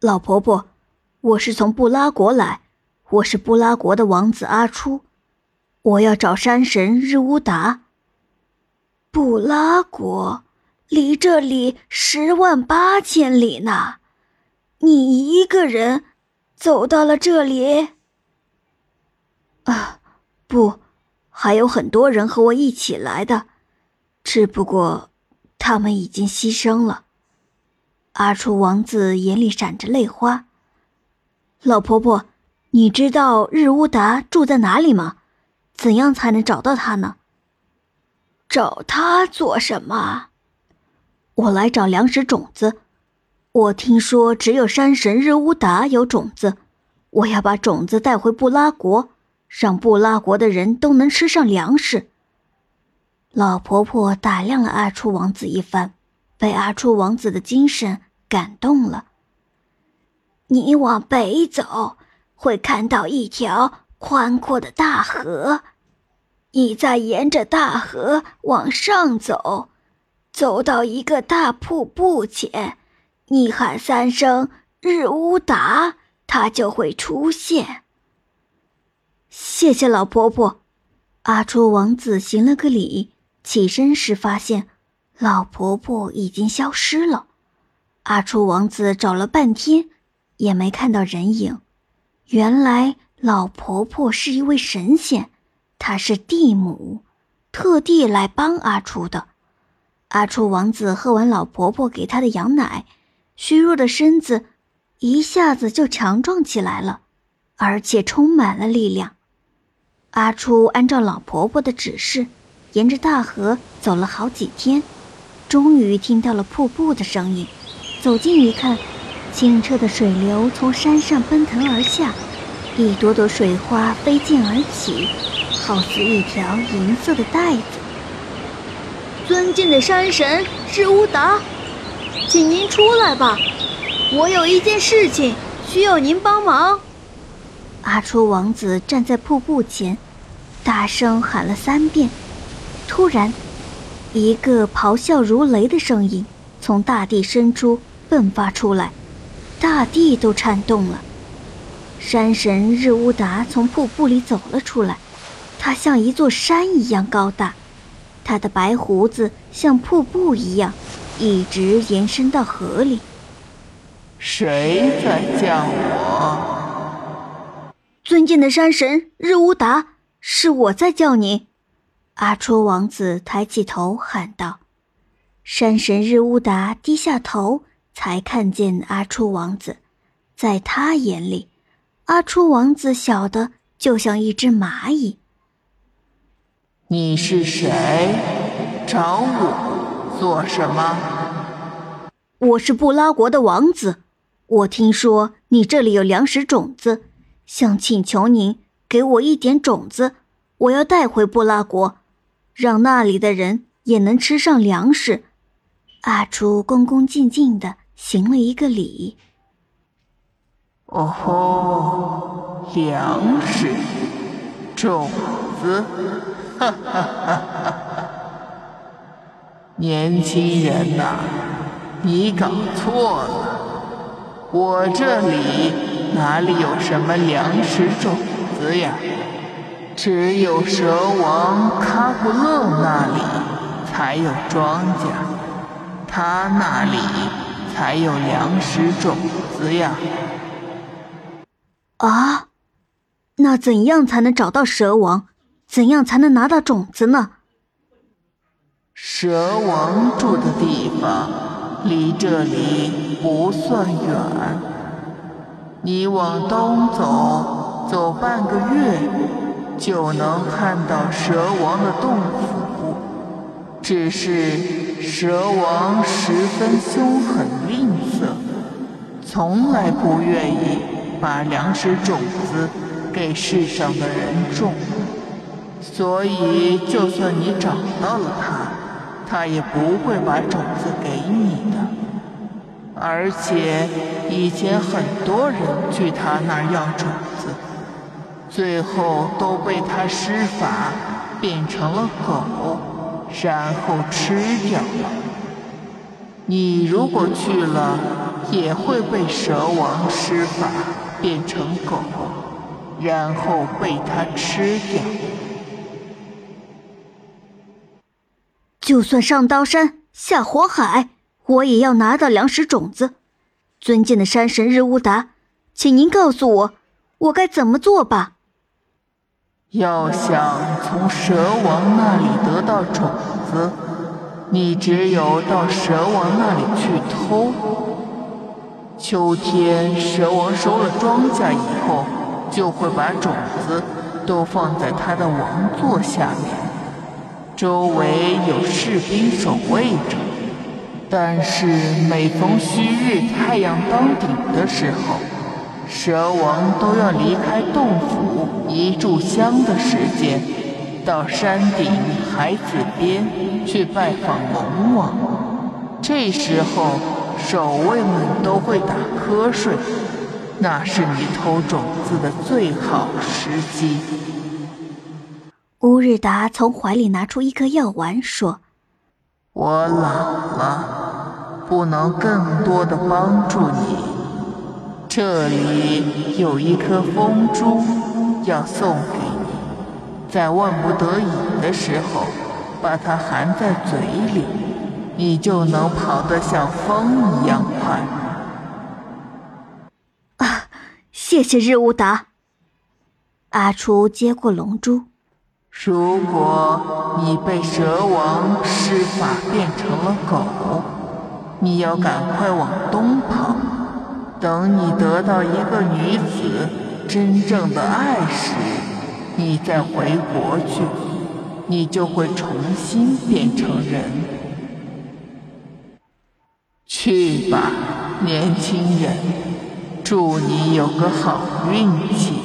老婆婆，我是从布拉国来，我是布拉国的王子阿初，我要找山神日乌达。布拉国离这里十万八千里呢，你一个人走到了这里？啊，不，还有很多人和我一起来的，只不过他们已经牺牲了。阿楚王子眼里闪着泪花。老婆婆，你知道日乌达住在哪里吗？怎样才能找到他呢？找他做什么？我来找粮食种子。我听说只有山神日乌达有种子，我要把种子带回布拉国，让布拉国的人都能吃上粮食。老婆婆打量了阿初王子一番，被阿初王子的精神。感动了。你往北走，会看到一条宽阔的大河。你再沿着大河往上走，走到一个大瀑布前，你喊三声“日乌达”，它就会出现。谢谢老婆婆。阿朱王子行了个礼，起身时发现老婆婆已经消失了。阿初王子找了半天，也没看到人影。原来老婆婆是一位神仙，她是地母，特地来帮阿初的。阿初王子喝完老婆婆给他的羊奶，虚弱的身子一下子就强壮起来了，而且充满了力量。阿初按照老婆婆的指示，沿着大河走了好几天，终于听到了瀑布的声音。走近一看，清澈的水流从山上奔腾而下，一朵朵水花飞溅而起，好似一条银色的带子。尊敬的山神是乌达，请您出来吧，我有一件事情需要您帮忙。阿初王子站在瀑布前，大声喊了三遍。突然，一个咆哮如雷的声音从大地深处。迸发出来，大地都颤动了。山神日乌达从瀑布里走了出来，他像一座山一样高大，他的白胡子像瀑布一样，一直延伸到河里。谁在叫我？尊敬的山神日乌达，是我在叫您。阿戳王子抬起头喊道：“山神日乌达，低下头。”才看见阿初王子，在他眼里，阿初王子小的就像一只蚂蚁。你是谁？找我做什么？我是布拉国的王子，我听说你这里有粮食种子，想请求您给我一点种子，我要带回布拉国，让那里的人也能吃上粮食。阿初恭恭敬敬的。行了一个礼。哦吼，粮食，种子，哈哈哈哈哈！年轻人呐，你搞错了，我这里哪里有什么粮食种子呀？只有蛇王卡布勒那里才有庄稼，他那里。才有粮食种子呀！啊，那怎样才能找到蛇王？怎样才能拿到种子呢？蛇王住的地方离这里不算远，你往东走，走半个月就能看到蛇王的洞府。只是。蛇王十分凶狠吝啬，从来不愿意把粮食种子给世上的人种，所以就算你找到了他，他也不会把种子给你的。而且以前很多人去他那儿要种子，最后都被他施法变成了狗。然后吃掉了。你如果去了，也会被蛇王施法变成狗，然后被他吃掉。就算上刀山下火海，我也要拿到粮食种子。尊敬的山神日乌达，请您告诉我，我该怎么做吧？要想从蛇王那里得到种子，你只有到蛇王那里去偷。秋天，蛇王收了庄稼以后，就会把种子都放在他的王座下面，周围有士兵守卫着。但是每逢虚日太阳当顶的时候，蛇王都要离开洞府一炷香的时间，到山顶海子边去拜访龙王。这时候守卫们都会打瞌睡，那是你偷种子的最好时机。乌日达从怀里拿出一颗药丸，说：“我老了，不能更多的帮助你。”这里有一颗风珠，要送给你，在万不得已的时候，把它含在嘴里，你就能跑得像风一样快。啊，谢谢日乌达。阿初接过龙珠。如果你被蛇王施法变成了狗，你要赶快往东跑。等你得到一个女子真正的爱时，你再回国去，你就会重新变成人。去吧，年轻人，祝你有个好运气。